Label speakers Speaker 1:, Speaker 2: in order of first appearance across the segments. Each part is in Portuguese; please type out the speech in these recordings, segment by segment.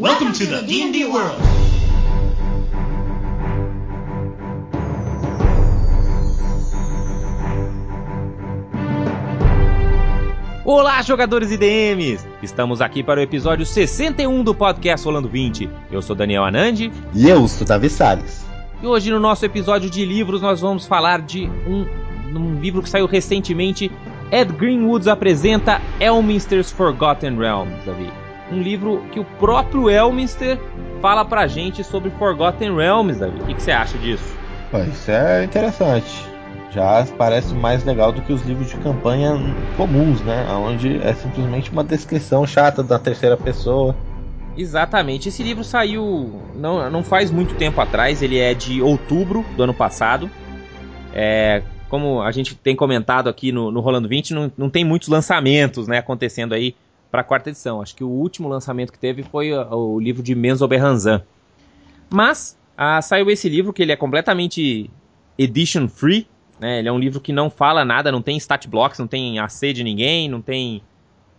Speaker 1: Welcome to the D&D world.
Speaker 2: Olá, jogadores e DMs! Estamos aqui para o episódio 61 do podcast Rolando 20. Eu sou Daniel Anandi
Speaker 3: E eu sou Davi Salles.
Speaker 2: e hoje no nosso episódio de livros nós vamos falar de um, um livro que saiu recentemente. Ed Greenwoods apresenta Elminster's Forgotten Realms, Davi. Um livro que o próprio Elminster fala pra gente sobre Forgotten Realms, Davi. O que, que você acha disso?
Speaker 3: Pô, isso é interessante. Já parece mais legal do que os livros de campanha comuns, né? Onde é simplesmente uma descrição chata da terceira pessoa.
Speaker 2: Exatamente. Esse livro saiu não, não faz muito tempo atrás. Ele é de outubro do ano passado. É, como a gente tem comentado aqui no, no Rolando 20, não, não tem muitos lançamentos né, acontecendo aí para a quarta edição. Acho que o último lançamento que teve foi uh, o, livro de Menzo Berranzan. Mas ah, saiu esse livro que ele é completamente edition free. Né? Ele é um livro que não fala nada, não tem stat blocks, não tem AC de ninguém, não tem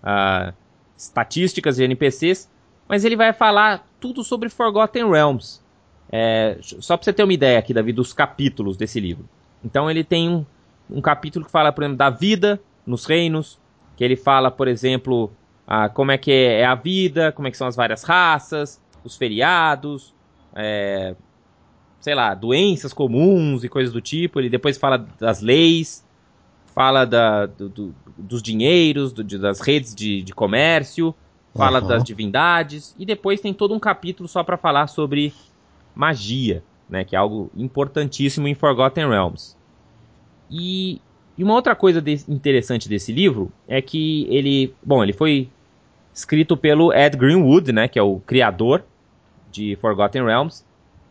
Speaker 2: ah, estatísticas de NPCs. Mas ele vai falar tudo sobre Forgotten Realms. É, só para você ter uma ideia aqui, Davi, dos capítulos desse livro. Então ele tem um, um capítulo que fala, por exemplo, da vida nos reinos, que ele fala, por exemplo, ah, como é que é a vida, como é que são as várias raças, os feriados, é, sei lá, doenças comuns e coisas do tipo. Ele depois fala das leis, fala da, do, do, dos dinheiros, do, de, das redes de, de comércio, fala
Speaker 3: Aham.
Speaker 2: das divindades e depois tem todo um capítulo só para falar sobre magia, né, que é algo importantíssimo em Forgotten Realms. E, e uma outra coisa de- interessante desse livro é que ele, bom, ele foi escrito pelo Ed Greenwood, né, que é o criador de Forgotten Realms.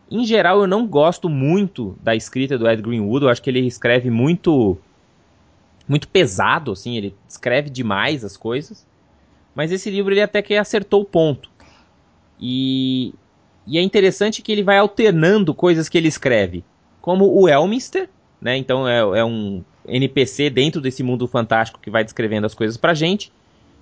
Speaker 2: Em geral, eu não gosto muito da escrita do Ed Greenwood. Eu acho que ele escreve muito, muito pesado, assim. Ele escreve demais as coisas. Mas esse livro ele até que acertou o ponto. E, e é interessante que ele vai alternando coisas que ele escreve, como o Elminster, né? Então é, é um NPC dentro desse mundo fantástico que vai descrevendo as coisas pra gente.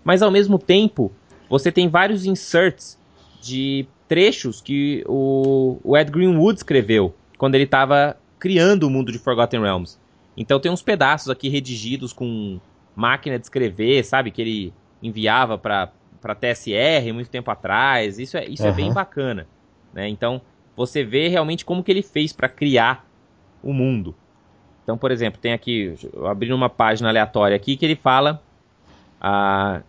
Speaker 2: Mas ao mesmo tempo, você tem vários inserts de trechos que o, o Ed Greenwood escreveu quando ele estava criando o mundo de Forgotten Realms. Então tem uns pedaços aqui redigidos com máquina de escrever, sabe? Que ele enviava para para TSR muito tempo atrás. Isso é, isso é
Speaker 3: Aham.
Speaker 2: bem bacana, né? Então você vê realmente como que ele fez para criar o mundo. Então, por exemplo, tem aqui, eu abri uma página aleatória aqui que ele fala ah,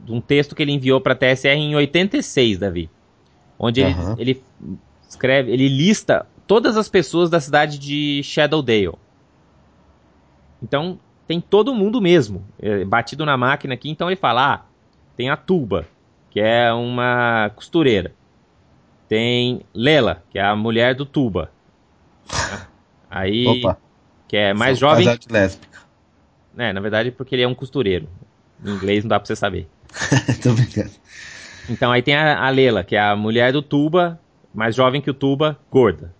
Speaker 2: de um texto que ele enviou para TSR em 86, Davi, onde ele,
Speaker 3: Aham.
Speaker 2: ele escreve, ele lista todas as pessoas da cidade de Shadowdale. Então, tem todo mundo mesmo, é, batido na máquina aqui. Então ele fala: ah, tem a Tuba, que é uma costureira. Tem Lela, que é a mulher do Tuba. Aí,
Speaker 3: Opa.
Speaker 2: que é mais
Speaker 3: sou
Speaker 2: jovem.
Speaker 3: casal de lésbica.
Speaker 2: É, na verdade, porque ele é um costureiro. Em inglês não dá pra você saber.
Speaker 3: Tô brincando.
Speaker 2: Então aí tem a, a Lela, que é a mulher do Tuba, mais jovem que o Tuba, gorda.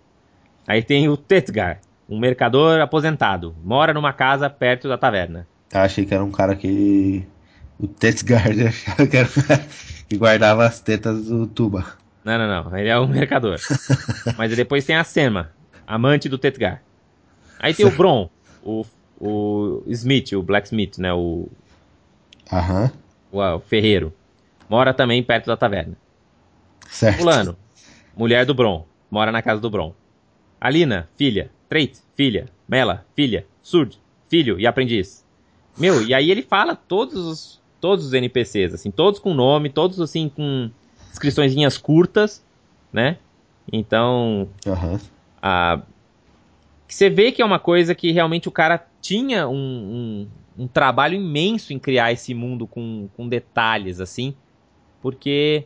Speaker 2: Aí tem o Tetgar, um mercador aposentado, mora numa casa perto da taverna.
Speaker 3: Eu achei que era um cara que. O Tetgard, eu achava que era um cara que guardava as tetas do tuba.
Speaker 2: Não, não, não, ele é um mercador. Mas depois tem a Sema, amante do Tetgar. Aí tem o Bron, o, o Smith, o Blacksmith, né, o,
Speaker 3: Aham.
Speaker 2: o, o ferreiro. Mora também perto da taverna.
Speaker 3: Certo.
Speaker 2: Fulano, mulher do Bron, mora na casa do Bron. Alina, filha. Treit, filha. Mela, filha. Surd, filho e aprendiz. Meu, e aí ele fala todos os, todos os NPCs, assim, todos com nome, todos assim com descriçõezinhas curtas, né? Então,
Speaker 3: Aham.
Speaker 2: a, você vê que é uma coisa que realmente o cara tinha um, um, um trabalho imenso em criar esse mundo com, com detalhes, assim, porque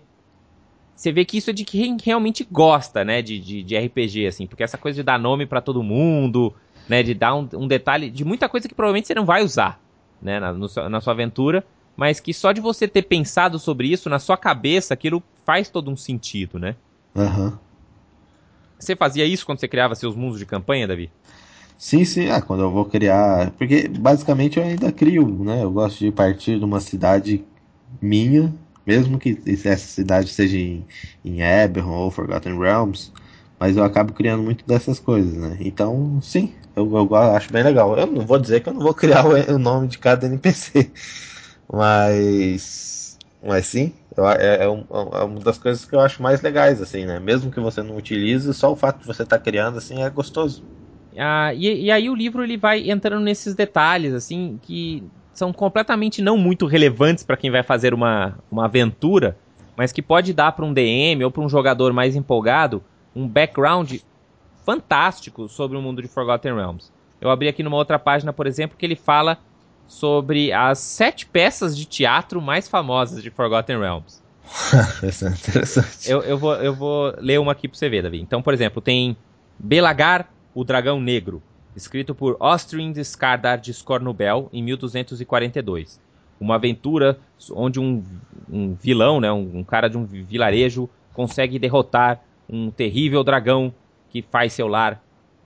Speaker 2: você vê que isso é de quem realmente gosta, né, de, de, de RPG, assim, porque essa coisa de dar nome pra todo mundo, né, de dar um, um detalhe de muita coisa que provavelmente você não vai usar, né, na, no na sua aventura, mas que só de você ter pensado sobre isso na sua cabeça, aquilo faz todo um sentido, né?
Speaker 3: Aham.
Speaker 2: Você fazia isso quando você criava seus mundos de campanha, Davi?
Speaker 3: Sim, sim, ah, quando eu vou criar. Porque basicamente eu ainda crio, né? Eu gosto de partir de uma cidade minha Mesmo que essa cidade seja em, em Eberron ou Forgotten Realms, mas eu acabo criando muito dessas coisas, né? Então, sim, eu, eu acho bem legal. Eu não vou dizer que eu não vou criar o, o nome de cada NPC, mas, mas sim, eu, é, é, é, uma das coisas que eu acho mais legais, assim, né? Mesmo que você não utilize, só o fato de você estar tá criando, assim, é gostoso.
Speaker 2: Ah, e, e aí o livro ele vai entrando nesses detalhes, assim, que são completamente não muito relevantes para quem vai fazer uma, uma aventura, mas que pode dar para um DM ou para um jogador mais empolgado um background fantástico sobre o mundo de Forgotten Realms. Eu abri aqui numa outra página, por exemplo, que ele fala sobre as sete peças de teatro mais famosas de Forgotten Realms.
Speaker 3: Isso é interessante.
Speaker 2: Eu, eu, vou, eu vou ler uma aqui pra você ver, Davi. Então, por exemplo, tem Belagar, o Dragão Negro, escrito por Austrind Skardar de Scornubel em 1242. Uma aventura onde um, um vilão, né, um, um cara de um vilarejo, consegue derrotar um terrível dragão que faz seu lar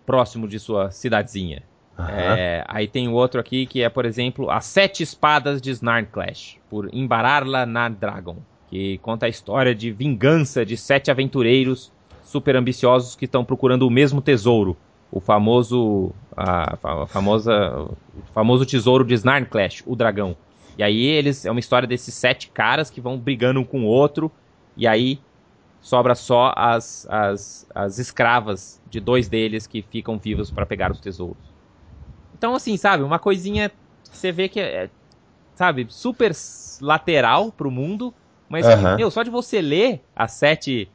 Speaker 2: próximo de sua cidadezinha. Uhum. É, aí tem o outro aqui que é, por exemplo, As Sete Espadas de Snarnclash, por Imbararla na Dragon, que conta a história de vingança de sete aventureiros super ambiciosos que estão procurando o mesmo tesouro, o famoso, a, a famosa, o famoso tesouro de Snarnclash, o dragão. E aí eles é uma história desses sete caras que vão brigando um com o outro, e aí sobra só as, as, as escravas de dois deles que ficam vivos para pegar os tesouros. Então, assim, sabe, uma coisinha que você vê que é, é sabe, super lateral pro mundo, mas, uhum. meu, só de você ler as sete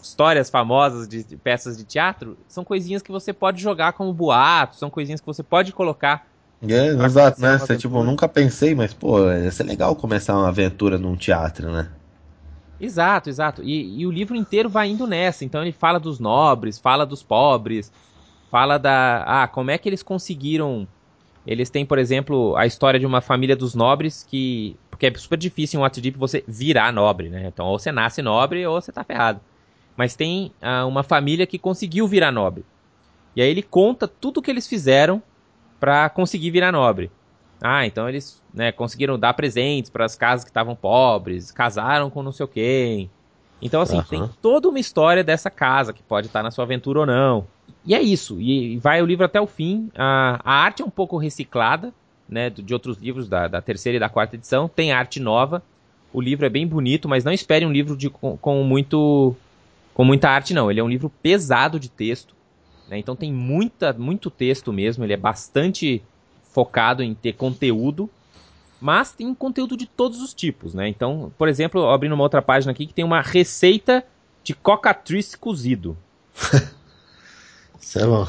Speaker 2: histórias famosas de, de, peças de teatro, são coisinhas que você pode jogar como boato, são coisinhas que você pode colocar.
Speaker 3: É, exato, né? Você, tipo, nunca pensei, mas, pô, ia ser legal começar uma aventura num teatro, né?
Speaker 2: Exato, exato. E, e, o livro inteiro vai indo nessa. Então ele fala dos nobres, fala dos pobres, fala da. Ah, como é que eles conseguiram. Eles têm, por exemplo, a história de uma família dos nobres que. Porque é super difícil em Waterdeep você virar nobre, né? Então ou você nasce nobre ou você tá ferrado. Mas tem ah, uma família que conseguiu virar nobre. E aí ele conta tudo que eles fizeram para conseguir virar nobre. Ah, então eles né, conseguiram dar presentes para as casas que estavam pobres, casaram com não sei o quem. Então, assim, uhum. tem toda uma história dessa casa que pode estar na sua aventura ou não. E é isso. E vai o livro até o fim. A, a arte é um pouco reciclada, né, de outros livros da, da, terceira e da quarta edição. Tem arte nova. O livro é bem bonito, mas não espere um livro de, com, com muito com muita arte, não. Ele é um livro pesado de texto. Né, então tem muita, muito texto mesmo. Ele é bastante focado em ter conteúdo, mas tem conteúdo de todos os tipos, né? Então, por exemplo, abrindo uma outra página aqui que tem uma receita de cocatriz cozido.
Speaker 3: Isso é bom.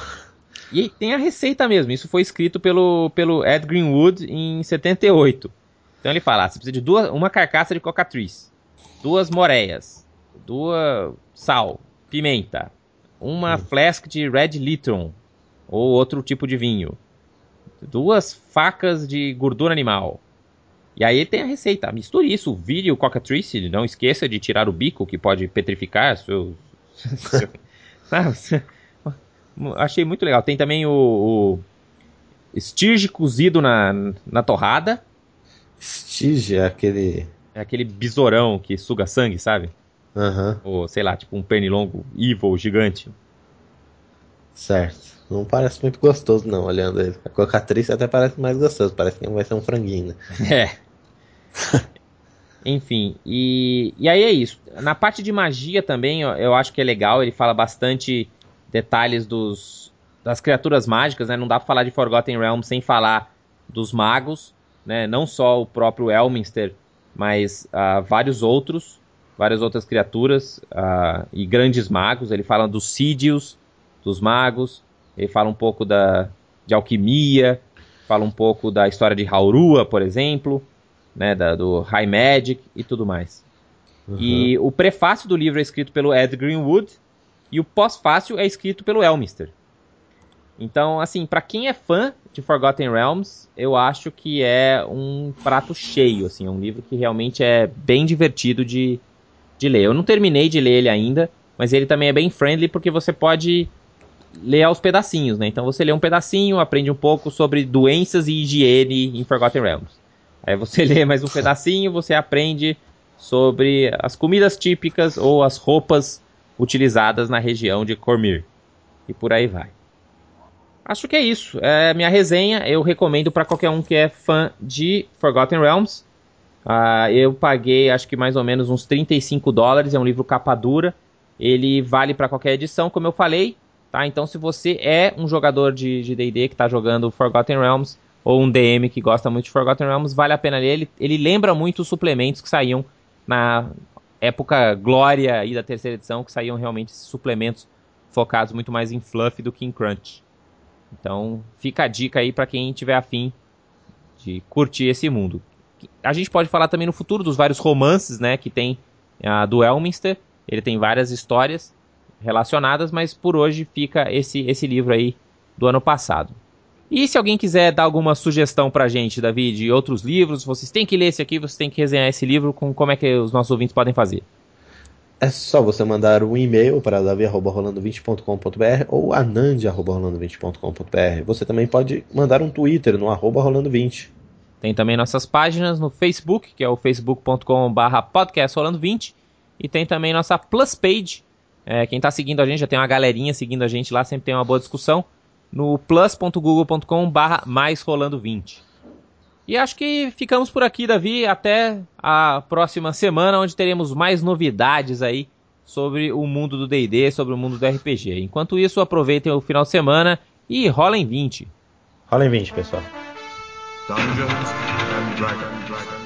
Speaker 2: E tem a receita mesmo. Isso foi escrito pelo, pelo Ed Greenwood em 78. Então ele fala: ah, você precisa de duas, uma carcaça de cocatriz, duas moreias, duas sal, pimenta, uma hum. flask de Red Litron ou outro tipo de vinho, duas facas de gordura animal. E aí tem a receita. Misture isso, vire o cockatrice, não esqueça de tirar o bico que pode petrificar seu... Achei muito legal. Tem também o, o estirge cozido na, na torrada.
Speaker 3: Estirge é aquele...
Speaker 2: É aquele besourão que suga sangue, sabe?
Speaker 3: Uhum.
Speaker 2: Ou, sei lá, tipo um pernilongo evil gigante.
Speaker 3: Certo. Não parece muito gostoso, não, olhando ele. A cocatriz até parece mais gostoso, parece que vai ser um franguinho, né?
Speaker 2: É. Enfim, e, e aí é isso. Na parte de magia também, eu, eu acho que é legal, ele fala bastante detalhes dos, das criaturas mágicas, né? Não dá pra falar de Forgotten Realms sem falar dos magos, né? Não só o próprio Elminster, mas uh, vários outros, várias outras criaturas uh, e grandes magos. Ele fala dos Sídios, dos magos, ele fala um pouco da, de alquimia, fala um pouco da história de Haurua, por exemplo, né, da, do High Magic e tudo mais. Uhum. E o prefácio do livro é escrito pelo Ed Greenwood e o pós-fácio é escrito pelo Elminster. Então, assim, para quem é fã de Forgotten Realms, eu acho que é um prato cheio, assim, é um livro que realmente é bem divertido de, de ler. Eu não terminei de ler ele ainda, mas ele também é bem friendly porque você pode ler aos pedacinhos, né? Então você lê um pedacinho, aprende um pouco sobre doenças e higiene em Forgotten Realms. Aí você lê mais um pedacinho, você aprende sobre as comidas típicas ou as roupas utilizadas na região de Cormir. E por aí vai. Acho que é isso. É minha resenha. Eu recomendo para qualquer um que é fã de Forgotten Realms. Uh, eu paguei acho que mais ou menos uns 35 dólares. É um livro capa dura. Ele vale para qualquer edição, como eu falei. Tá? Então, se você é um jogador de DD que está jogando Forgotten Realms, ou um DM que gosta muito de Forgotten Realms, vale a pena ler. Ele, ele lembra muito os suplementos que saíam na época glória aí da terceira edição, que saíam realmente suplementos focados muito mais em fluff do que em crunch. Então, fica a dica aí para quem tiver afim de curtir esse mundo. A gente pode falar também no futuro dos vários romances, né, que tem a do Elminster. Ele tem várias histórias relacionadas, mas por hoje fica esse esse livro aí do ano passado. E se alguém quiser dar alguma sugestão pra gente, Davi, de outros livros, vocês têm que ler esse aqui, vocês têm que resenhar esse livro, com como é que os nossos ouvintes podem fazer?
Speaker 3: É só você mandar um e-mail para davi.rolando20.com.br ou anand.rolando20.com.br. Você também pode mandar um Twitter no arroba rolando20.
Speaker 2: Tem também nossas páginas no Facebook, que é o facebook.com.br podcastrolando20. E tem também nossa Plus Page. É, quem está seguindo a gente, já tem uma galerinha seguindo a gente lá, sempre tem uma boa discussão no plus.google.com barra mais rolando 20. E acho que ficamos por aqui, Davi, até a próxima semana, onde teremos mais novidades aí sobre o mundo do D&D, sobre o mundo do RPG. Enquanto isso, aproveitem o final de semana e rolem 20.
Speaker 3: Rolem 20, pessoal. Dungeons and Dragons.